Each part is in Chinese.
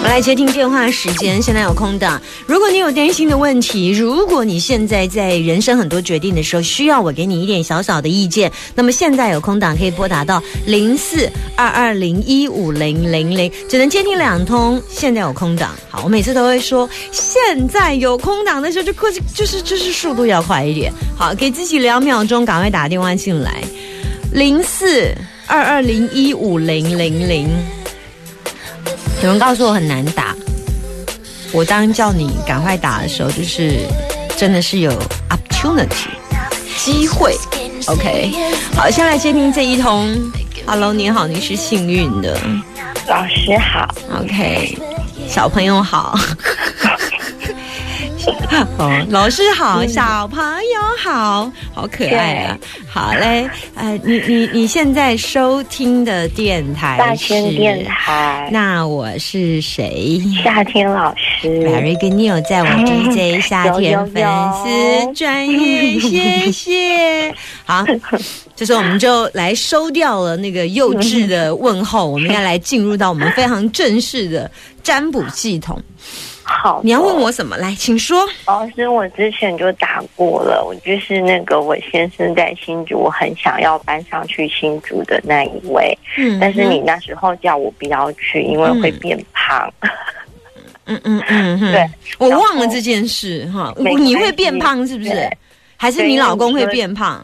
我来接听电话时间，现在有空档。如果你有担心的问题，如果你现在在人生很多决定的时候需要我给你一点小小的意见，那么现在有空档可以拨打到零四二二零一五零零零，只能接听两通。现在有空档，好，我每次都会说，现在有空档的时候就快，就是就是速度要快一点。好，给自己两秒钟，赶快打电话进来，零四二二零一五零零零。有人告诉我很难打，我当叫你赶快打的时候，就是真的是有 opportunity 机会。OK，好，先来接听这一通。Hello，你好，你是幸运的。老师好。OK，小朋友好。哦，老师好，小朋友好，好可爱啊！好嘞，呃，你你你现在收听的电台大千电台，那我是谁？夏天老师，Very good news，在我 DJ 夏天粉丝专业，谢谢。好，这时候我们就来收掉了那个幼稚的问候，我们要来进入到我们非常正式的占卜系统。好，你要问我什么？来，请说。老师，我之前就打过了，我就是那个我先生在新竹，我很想要搬上去新竹的那一位。嗯，但是你那时候叫我不要去，因为会变胖。嗯嗯嗯，对，我忘了这件事哈。你会变胖是不是？还是你老公会变胖？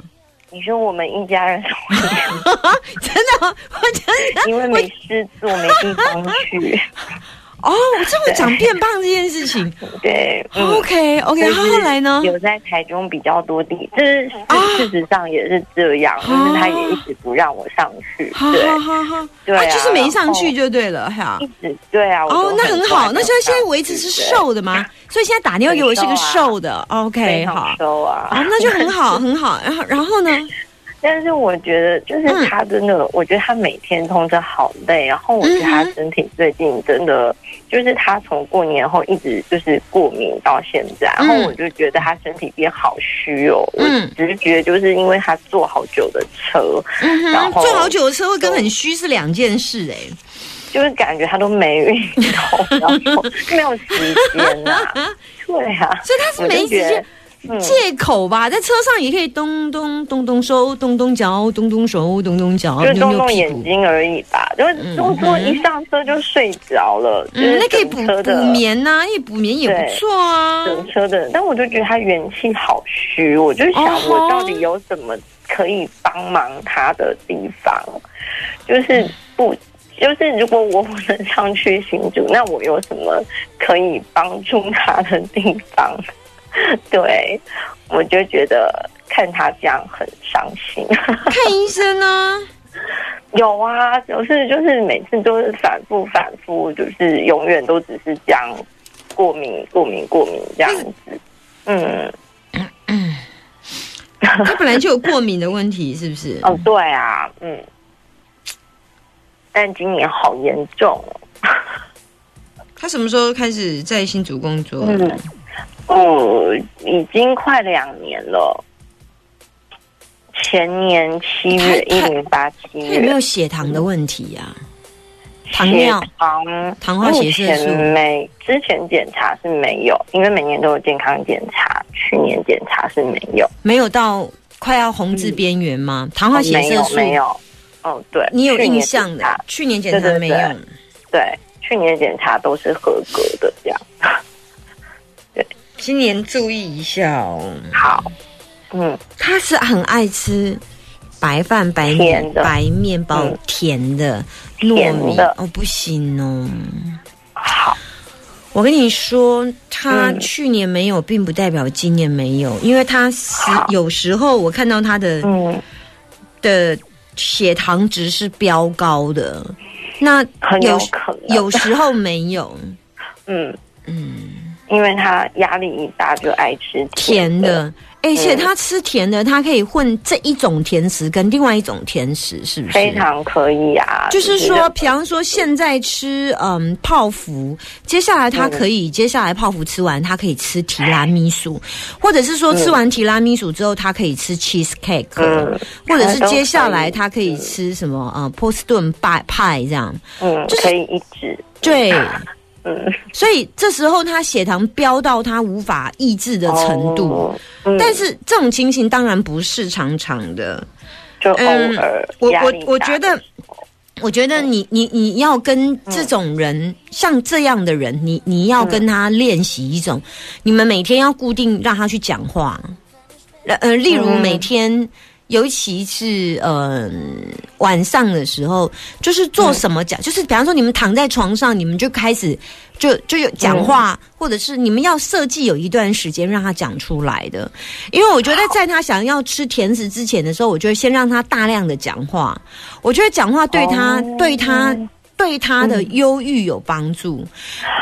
你说我们一家人 真的，我真的，因为没事做，没地方去。哦，这么讲变胖这件事情，对，OK OK，他后来呢？有在台中比较多地，就是事实上也是这样，就是他也一直不让我上去，对，对，就是没上去就对了，哈，一直对啊，哦，那很好，那现在现在维持是瘦的吗？所以现在打电话给我是个瘦的，OK，好，瘦啊，哦，那就很好，很好，然后然后呢？但是我觉得，就是他真的，我觉得他每天通着好累，然后我觉得他身体最近真的，就是他从过年后一直就是过敏到现在，然后我就觉得他身体变好虚哦。嗯，只是觉得就是因为他坐好久的车，然后坐好久的车会跟很虚是两件事哎，就是感觉他都没运动，然后没有时间呐。对啊，所以他是没时间。借口吧，在车上也可以咚咚咚咚手，咚咚脚，咚咚手，咚咚脚，就动动眼睛而已吧。就是动作一上车就睡着了。嗯，那可以补补眠呐，因为补眠也不错啊。等车的，但我就觉得他元气好虚，我就想我到底有什么可以帮忙他的地方？就是不，就是如果我不能上去行主，那我有什么可以帮助他的地方？对，我就觉得看他这样很伤心。看医生呢？有啊，就是就是每次都是反复反复，就是永远都只是这样过敏过敏过敏这样子。嗯嗯，他本来就有过敏的问题，是不是？哦，对啊，嗯。但今年好严重。他什么时候开始在新竹工作？嗯。哦，已经快两年了。前年七月一零八七月，有没有血糖的问题呀？糖尿糖糖化血色素没？之前检查是没有，因为每年都有健康检查。去年检查是没有，没有到快要红字边缘吗？糖化血色素没有。哦，对，你有印象的？去年检查没有。对，去年检查都是合格的，这样。今年注意一下哦。好，嗯，他是很爱吃白饭、白面、白面包，甜的、糯米。哦，不行哦。好，我跟你说，他去年没有，并不代表今年没有，因为他是有时候我看到他的的血糖值是飙高的，那有有时候没有，嗯。嗯。因为他压力一大就爱吃甜的，而且他吃甜的，他可以混这一种甜食跟另外一种甜食，是不是？非常可以啊。就是说，比方说现在吃嗯泡芙，接下来他可以、接下来泡芙吃完，他可以吃提拉米苏，或者是说吃完提拉米苏之后，他可以吃 cheese cake，、嗯。或者是接下来它他可以吃什么嗯波士顿派派这样。嗯，就是可以一直。对，嗯。所以这时候他血糖飙到他无法抑制的程度。哦嗯。但是这种情形当然不是常常的，就偶嗯尔我我我觉得，我觉得你你你要跟这种人，像这样的人，你你要跟他练习一种，你们每天要固定让他去讲话，呃呃，例如嗯。每天。尤其是呃晚上的时候，就是做什么讲，就是比方说你们躺在床上，你们就开始就就有讲话，或者是你们要设计有一段时间让他讲出来的。因为我觉得在他想要吃甜食之前的时候，我就会先让他大量的讲话。我觉得讲话对他、哦对他对他的忧郁有帮助，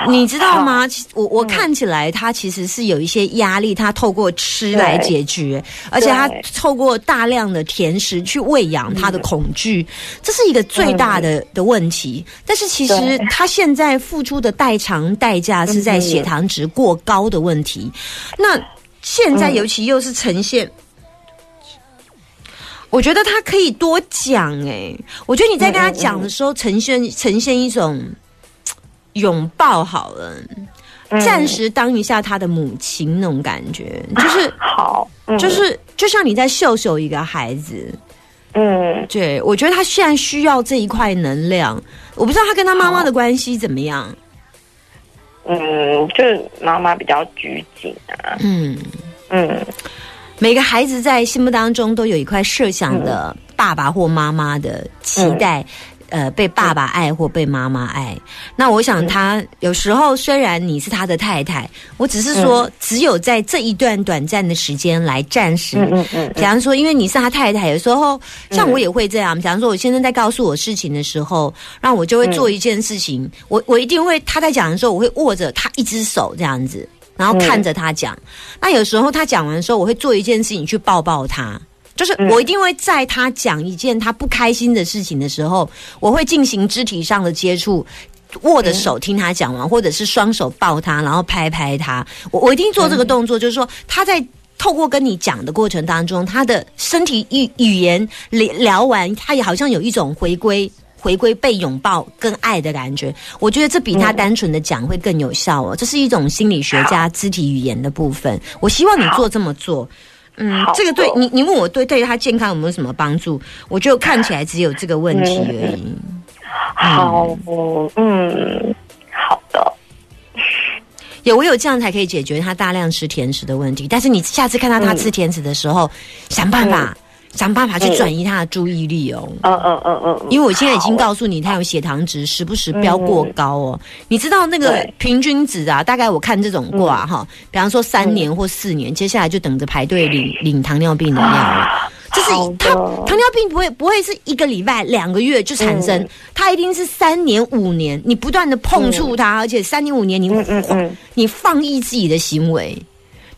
你知道吗？我我看起来他其实是有一些压力，他透过吃来解决，而且他透过大量的甜食去喂养他的恐惧，这是一个最大的的问题。但是其实他现在付出的代偿代价是在血糖值过高的问题。那现在尤其又是呈现。我觉得他可以多讲哎、我觉得你在跟他讲的时候，呈现呈现一种拥抱好了，嗯。暂时当一下他的母亲那种感觉，就是 好，嗯。就是就像你在秀秀一个孩子，嗯，对我觉得他现在需要这一块能量，我不知道他跟他妈妈的关系怎么样，嗯，就是妈妈比较拘谨啊，嗯。嗯每个孩子在心目当中都有一块设想的爸爸或妈妈的期待，呃，被爸爸爱或被妈妈爱。那我想他有时候虽然你是他的太太，我只是说只有在这一段短暂的时间来暂时。嗯嗯嗯比方说，因为你是他太太，有时候像我也会这样。比方说，我先生在告诉我事情的时候，那我就会做一件事情，我我一定会他在讲的时候，我会握着他一只手这样子，然后看着他讲。那有时候他讲完的时候，我会做一件事情去抱抱他。就是我一定会在他讲一件他不开心的事情的时候，我会进行肢体上的接触，握着手听他讲完，或者是双手抱他，然后拍拍他。我我一定做这个动作，就是说他在。透过跟你讲的过程当中，他的身体语语言聊聊完，他也好像有一种回归、回归被拥抱跟爱的感觉。我觉得这比他单纯的讲会更有效哦。这是一种心理学家肢体语言的部分。我希望你做这么做。嗯，这个对你，你问我对对他健康有没有什么帮助？我就看起来只有这个问题而已。好，嗯，好的，有唯有这样才可以解决他大量吃甜食的问题。但是你下次看到他吃甜食的时候，想办法、想办法去转移他的注意力哦。嗯嗯嗯嗯，因为我现在已经告诉你，他有血糖值时不时飙过高哦。你知道那个平均值啊？大概我看这种卦哈，比方说三年或四年，接下来就等着排队领领糖尿病的药了。这是他糖尿病不会不会是一个礼拜、两个月就产生，他一定是三年、五年，你不断的碰触他，而且三年五年你你放逸自己的行为，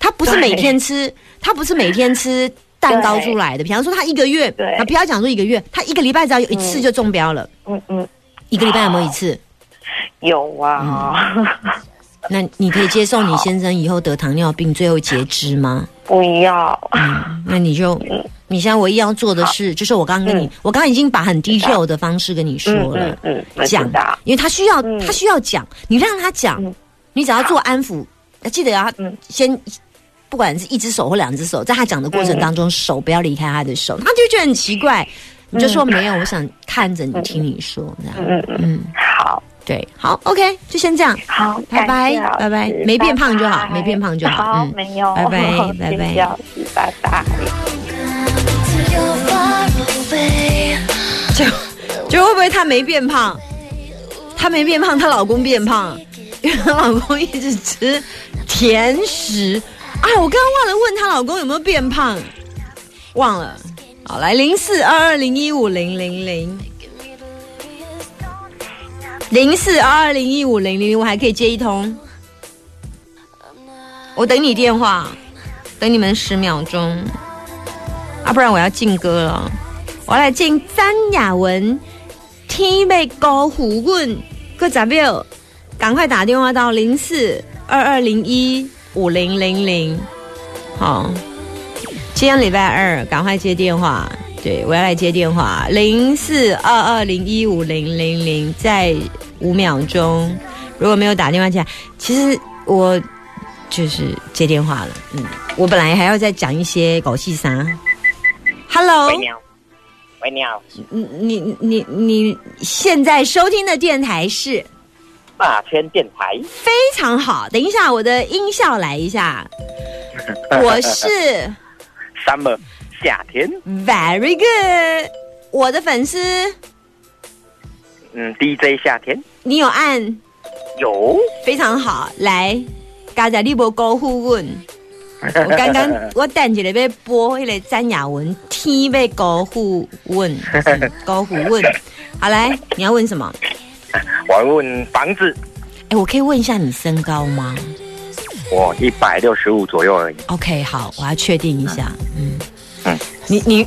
他不是每天吃，他不是每天吃蛋糕出来的。比方说，他一个月，对。啊，不要讲说一个月，他一个礼拜只要有一次就中标了，嗯嗯，一个礼拜有没有一次？有啊，那你可以接受你先生以后得糖尿病最后截肢吗？不要，那你就，你现在唯一要做的事，就是我刚刚跟你，我刚刚已经把很 detail 的方式跟你说嗯了嗯，嗯，讲道，因为他需要，嗯。他需要讲，你让他讲嗯，你只要做安抚，记得要嗯。先。不管是一只手或两只手，在他讲的过程当中，手不要离开他的手，他就觉得很奇怪。你就说没有，我想看着你，听你说这样。嗯嗯好。对，好，OK，就先这样。好，拜拜拜拜没变胖就好没变胖就好好，嗯没有，拜拜拜拜拜拜。就就会不会她没变胖？她没变胖，她老公变胖，因为她老公一直吃甜食。啊，我刚刚忘了问她老公有没有变胖，忘了。好，来零四二二零一五零零零零四二二零一五零零，我还可以接一通。我等你电话，等你们十秒钟，啊，不然我要进歌了。我要来进张雅文《天被高虎问》，各咋表？赶快打电话到零四二二零一五零零零。好，今天礼拜二，赶快接电话。对我要来接电话，零四二二零一五零零零，在五秒钟。如果没有打电话进来，其实我就是接电话了。嗯，我本来还要再讲一些狗戏啥。Hello，喂，你好。喂，你好。你你你你现在收听的电台是大千电台。非常好。等一下，我的音效来一下。我是 Summer 夏天。Very good，我的粉丝，嗯，DJ 夏天你有按有。非常好。来，刚才你无高呼问，我刚刚 我等一下要播那个詹雅文《天被高呼问》，嗯高呼问。好，来，你要问什么？我要问房子，哎，我可以问一下你身高吗我一百六十五左右而已。？OK，好，我要确定一下。嗯嗯你你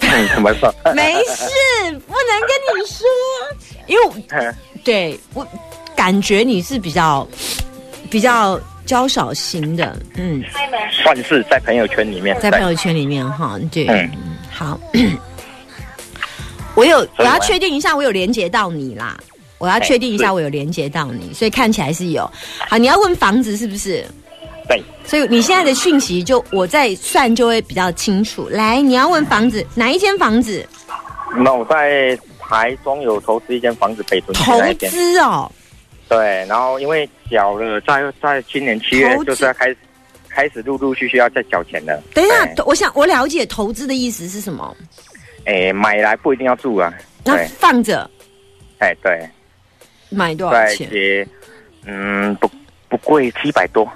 嗯，怎么说？没事，不能跟你说，因为我 对我感觉你是比较比较娇小型的，嗯，算是在朋友圈里面。在朋友圈里面哈，对，嗯嗯，好，我有我要确定一下，我有连接到你啦。我要确定一下，我有连接到你，所以看起来是有。好，你要问房子是不是？对，所以你现在的讯息就我在算就会比较清楚。来，你要问房子哪一间房子？那我在台中有投资一间房子，北屯投。资哦，对，然后因为缴了，在在今年七月就是要开始开始陆陆续续要再缴钱了。等一下，我想我了解投资的意思是什么？哎，买来不一定要住啊。那，放着哎对，买多少在钱？嗯，不不贵，七百多。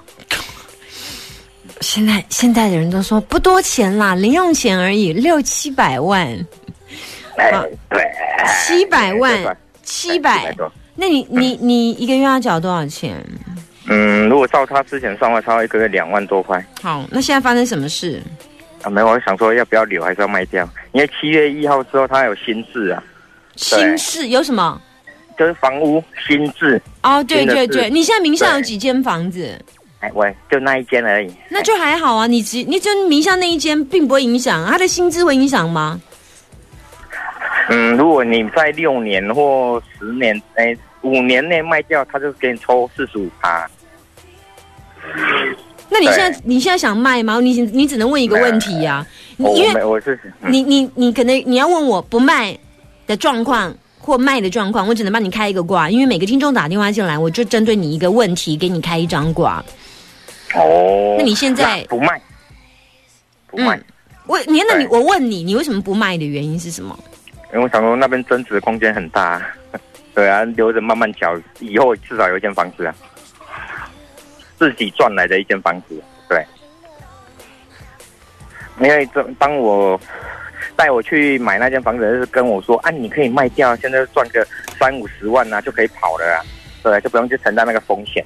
现在现在的人都说不多钱啦，零用钱而已，六七百万，哎好，对，七百对万，七百。多。那你你你一个月要缴多少钱？嗯，如果照他之前算的话，他一个月两万多块。好，那现在发生什么事？啊，没有，我想说要不要留，还是要卖掉？因为七月一号之后，他有新制啊，新事有什么？就是房屋新制。哦，对对对，你现在名下有对几间房子？哎，喂，就那一间而已。那就还好啊，你只你就名下那一间并不会影响，他的薪资会影响吗？嗯，如果你在六年或十年，哎，五年内卖掉，他就给你抽四十五趴。那你现在你现在想卖吗？你你只能问一个问题呀、你因为，我是、嗯、你你你可能你要问我不卖的状况或卖的状况，我只能帮你开一个卦，因为每个听众打电话进来，我就针对你一个问题给你开一张卦。哦。那你现在不卖？不卖，嗯我你那你我问你，你为什么不卖的原因是什么？因为我想说那边增值的空间很大。对啊，留着慢慢缴，以后至少有一间房子啊，自己赚来的一间房子。对，因为这当我带我去买那间房子，就是跟我说啊，你可以卖掉，现在赚个三五十万啊，就可以跑了啊，对，就不用去承担那个风险。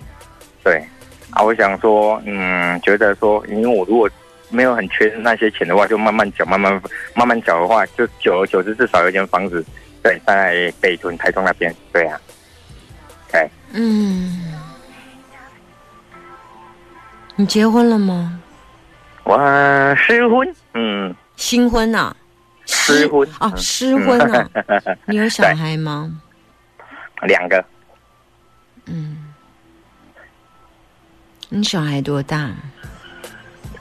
对，啊，我想说，嗯，觉得说，因为我如果没有很缺那些钱的话，就慢慢缴，慢慢慢慢缴的话，就久而久之，至少有一间房子，对，在北屯、台中那边，对啊，对，嗯，你结婚了吗？我失婚，嗯，新婚啊？失婚啊，失婚啊？你有 小孩吗？两个，嗯，你小孩多大？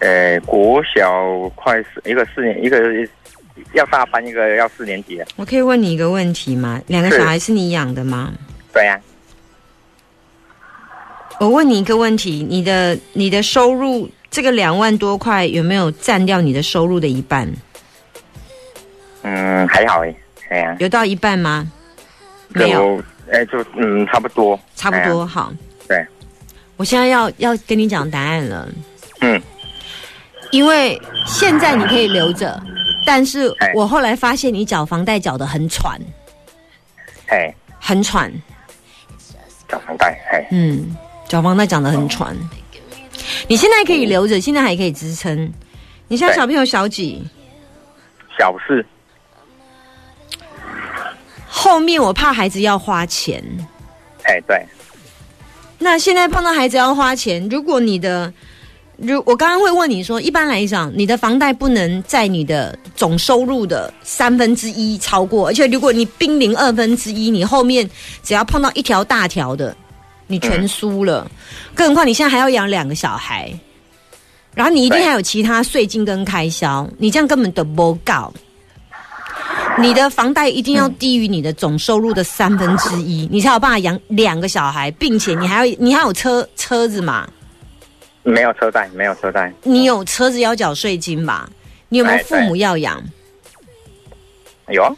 呃，国小快四，一个四年，一个要大班，一个要四年级了，我可以问你一个问题吗？两个小孩是你养的吗？对呀、我问你一个问题：你的你的收入这个两万多块有没有占掉你的收入的一半？嗯，还好哎，哎呀、有到一半吗？没有，就，哎，就嗯，差不多，差不多。好。对，我现在要要跟你讲答案了，嗯，因为现在你可以留着，但是哎。我后来发现你缴房贷缴的很喘，哎，很喘，缴房贷，哎，嗯，缴房贷缴得很喘。你现在可以留着，现在还可以支撑。你现在小朋友小几？小事，后面我怕孩子要花钱。哎，对，那现在碰到孩子要花钱，如果你的，如我刚刚会问你说，一般来讲，你的房贷不能在你的总收入的三分之一超过，而且如果你濒临二分之一，你后面只要碰到一条大条的，你全输了。更何况你现在还要养两个小孩，然后你一定还有其他税金跟开销，你这样根本得不够。你的房贷一定要低于你的总收入的三分之一，你才有办法养两个小孩，并且你还要你还有车车子嘛？没有车贷，没有车贷，你有车子要缴税金吧？你有没有哎父母要养？有啊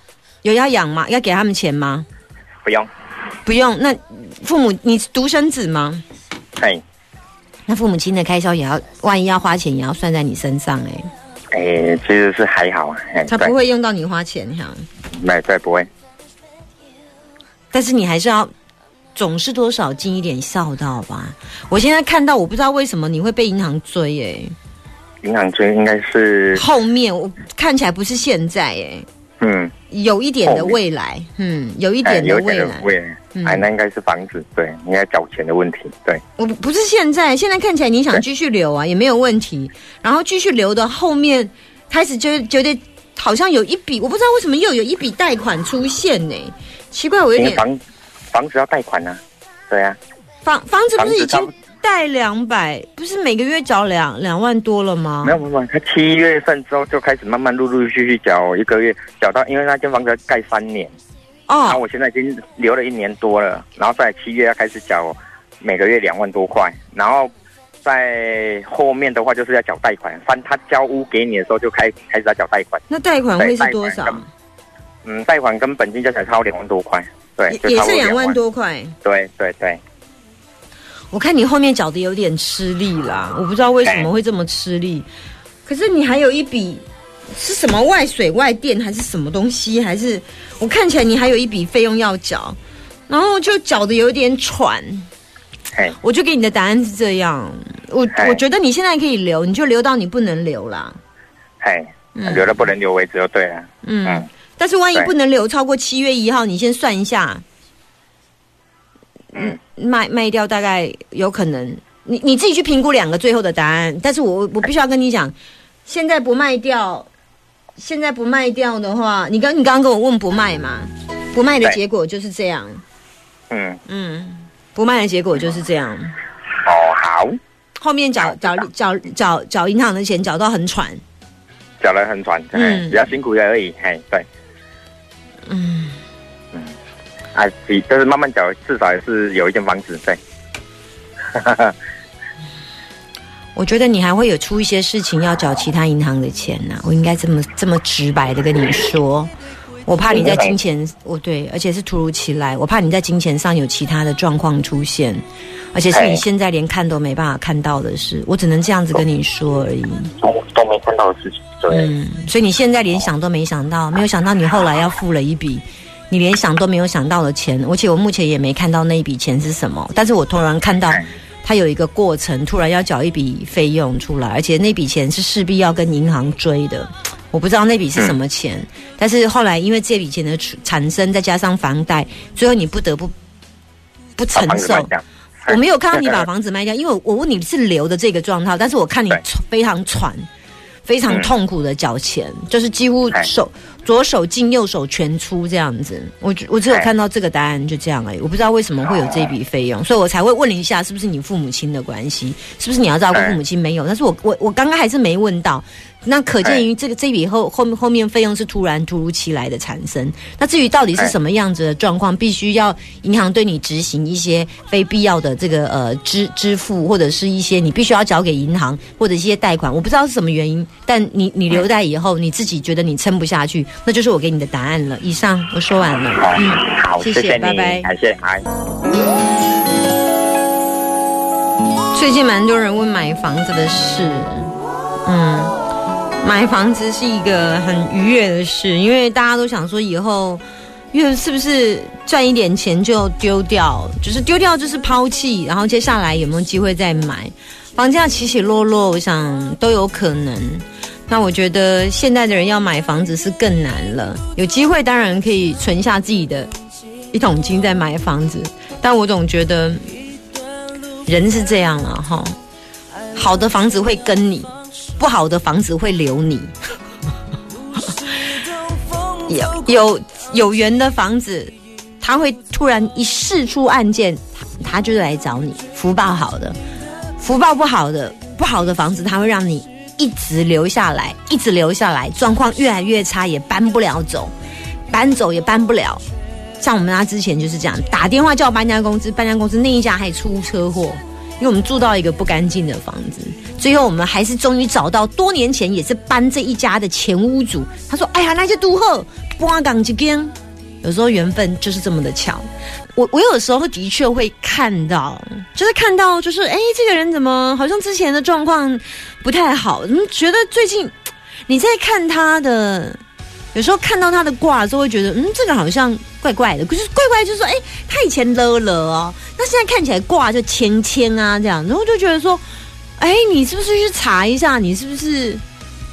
有要养吗？要给他们钱吗？不用，不用。那父母你独生子吗？哎那父母亲的开销也要，万一要花钱也要算在你身上哎、哎，其实是还好啊，哎，他不会用到你花钱哈。对，没对不会，但是你还是要总是多少尽一点孝道吧。我现在看到，我不知道为什么你会被银行追哎、银行追应该是，后面我看起来不是现在哎、嗯，有一点的未来，嗯，有一点的未来。的未来，嗯。哎，那应该是房子，对，应该缴钱的问题，对，我不不是现在，现在看起来你想继续留啊，也没有问题。然后继续留的后面开始就觉得好像有一笔，我不知道为什么又有一笔贷款出现呢、奇怪，我有点房房子要贷款啊，对啊，房房子不是已经贷两百，不是每个月缴两两万多了吗？没有没有，他七月份之后就开始慢慢陆陆续续缴，一个月缴到，因为那间房子要盖三年，然后，我现在已经留了一年多了，然后在七月要开始缴每个月两万多块，然后在后面的话就是要缴贷款，翻他交屋给你的时候就开开始要缴贷款，那贷款会是多少？嗯，贷款跟本金加起来超两万多块，对，也也是两万，多块。对对对，我看你后面缴的有点吃力啦，我不知道为什么会这么吃力。可是你还有一笔是什么外水外电还是什么东西？还是我看起来你还有一笔费用要缴，然后就缴的有点喘。嘿，我就给你的答案是这样，我哎我觉得你现在可以留，你就留到你不能留啦。嘿，嗯留了不能留为止就对了，嗯嗯，但是万一不能留超过七月一号，你先算一下，嗯，卖卖掉大概有可能，你你自己去评估两个最后的答案。但是我我必须要跟你讲，现在不卖掉，现在不卖掉的话，你刚你刚刚跟我问不卖嘛，不卖的对结果就是这样，嗯，嗯，不卖的结果就是这样。哦，好，后面缴缴缴缴缴银行的钱找到很喘，找得很喘，嗯嗯，比较辛苦而已，嘿，对。嗯，啊，比就是慢慢缴，至少也是有一间房子，在。我觉得你还会有出一些事情要找其他银行的钱呐、我应该这么这么直白的跟你说。我怕你在金钱，我对，而且是突如其来，我怕你在金钱上有其他的状况出现，而且是你哎现在连看都没办法看到的事，我只能这样子跟你说而已。都都没看到的事情，对，嗯，所以你现在连想都没想到，没有想到你后来要付了一笔你连想都没有想到的钱，而且我目前也没看到那一笔钱是什么，但是我突然看到哎。它有一个过程，突然要缴一笔费用出来，而且那笔钱是势必要跟银行追的。我不知道那笔是什么钱，但是后来因为这笔钱的产生，再加上房贷，最后你不得不不承受。我没有看到你把房子卖掉，因为我我问你是留的这个状态，但是我看你非常喘，非常嗯。痛苦的缴钱，就是几乎哎。手左手进右手全出这样子。我我只有看到这个答案就这样而已，我不知道为什么会有这笔费用，所以我才会问你一下，是不是你父母亲的关系，是不是你要照顾父母亲？没有，但是我我我刚刚还是没问到。那可见于这个这笔后后面后面费用是突然突如其来的产生。那至于到底是什么样子的状况，必须要银行对你执行一些非必要的这个呃支支付，或者是一些你必须要交给银行或者一些贷款，我不知道是什么原因。但你你留贷以后，你自己觉得你撑不下去，那就是我给你的答案了。以上我说完了。好，嗯，好，谢谢拜拜感谢，嗨。最近蛮多人问买房子的事，嗯，买房子是一个很愉悦的事，因为大家都想说以后，因为是不是赚一点钱就丢掉，就是丢掉就是抛弃，然后接下来有没有机会再买？房价起起落落，我想都有可能。那我觉得现在的人要买房子是更难了。有机会当然可以存下自己的一桶金再买房子，但我总觉得人是这样了哈。好的房子会跟你，不好的房子会留你。有有有缘的房子，他会突然一试出案件，他他就来找你。福报好的，福报不好的，不好的房子，他会让你一直留下来，一直留下来，状况越来越差，也搬不了走，搬走也搬不了。像我们家之前就是这样，打电话叫搬家公司，搬家公司那一家还出车祸，因为我们住到一个不干净的房子，最后我们还是终于找到多年前也是搬这一家的前屋主。他说：“哎呀，那些都后搬港一间，有时候缘分就是这么的巧。”我我有时候的确会看到，就是看到就是哎，这个人怎么好像之前的状况不太好，嗯，觉得最近你在看他的。有时候看到他的卦之后，会觉得嗯，这个好像怪怪的。可是怪怪就是说，哎，他以前了了哦，那现在看起来卦就签签啊这样，然后就觉得说，哎，你是不是去查一下，你是不是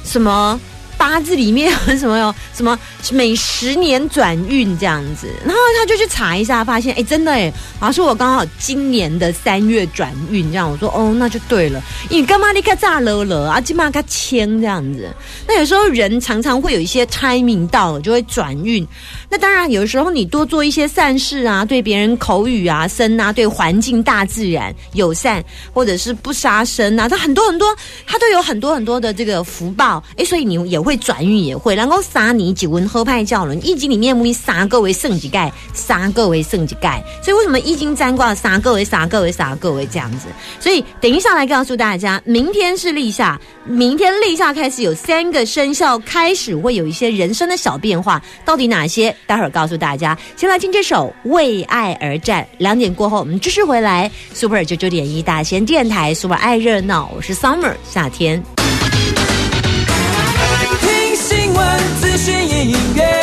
什么八字里面有什么有什么每十年转运这样子？然后他就去查一下，发现哎，真的哎，好像是我刚好今年的三月转运这样。我说哦，那就对了，你干嘛你看炸了了啊，起码他签这样子。那有时候人常常会有一些 timing 到了就会转运，那当然有时候你多做一些善事啊，对别人口语啊、生啊，对环境、大自然友善，或者是不杀生啊，它很多很多，它都有很多很多的这个福报。诶，所以你也会转运，也会然后杀你几文喝派教人易经里面木杀各为圣级盖，杀各为圣级盖。所以为什么易经占卦杀各为杀各为杀各为这样子？所以等一下来告诉大家，明天是立夏，明天立夏开始有三个。生肖开始会有一些人生的小变化，到底哪些？待会儿告诉大家。先来听这首《为爱而战》。两点过后，我们继续回来。Super 九九点一大仙电台，Super 爱热闹，我是 Summer 夏天。听新闻，资讯音乐。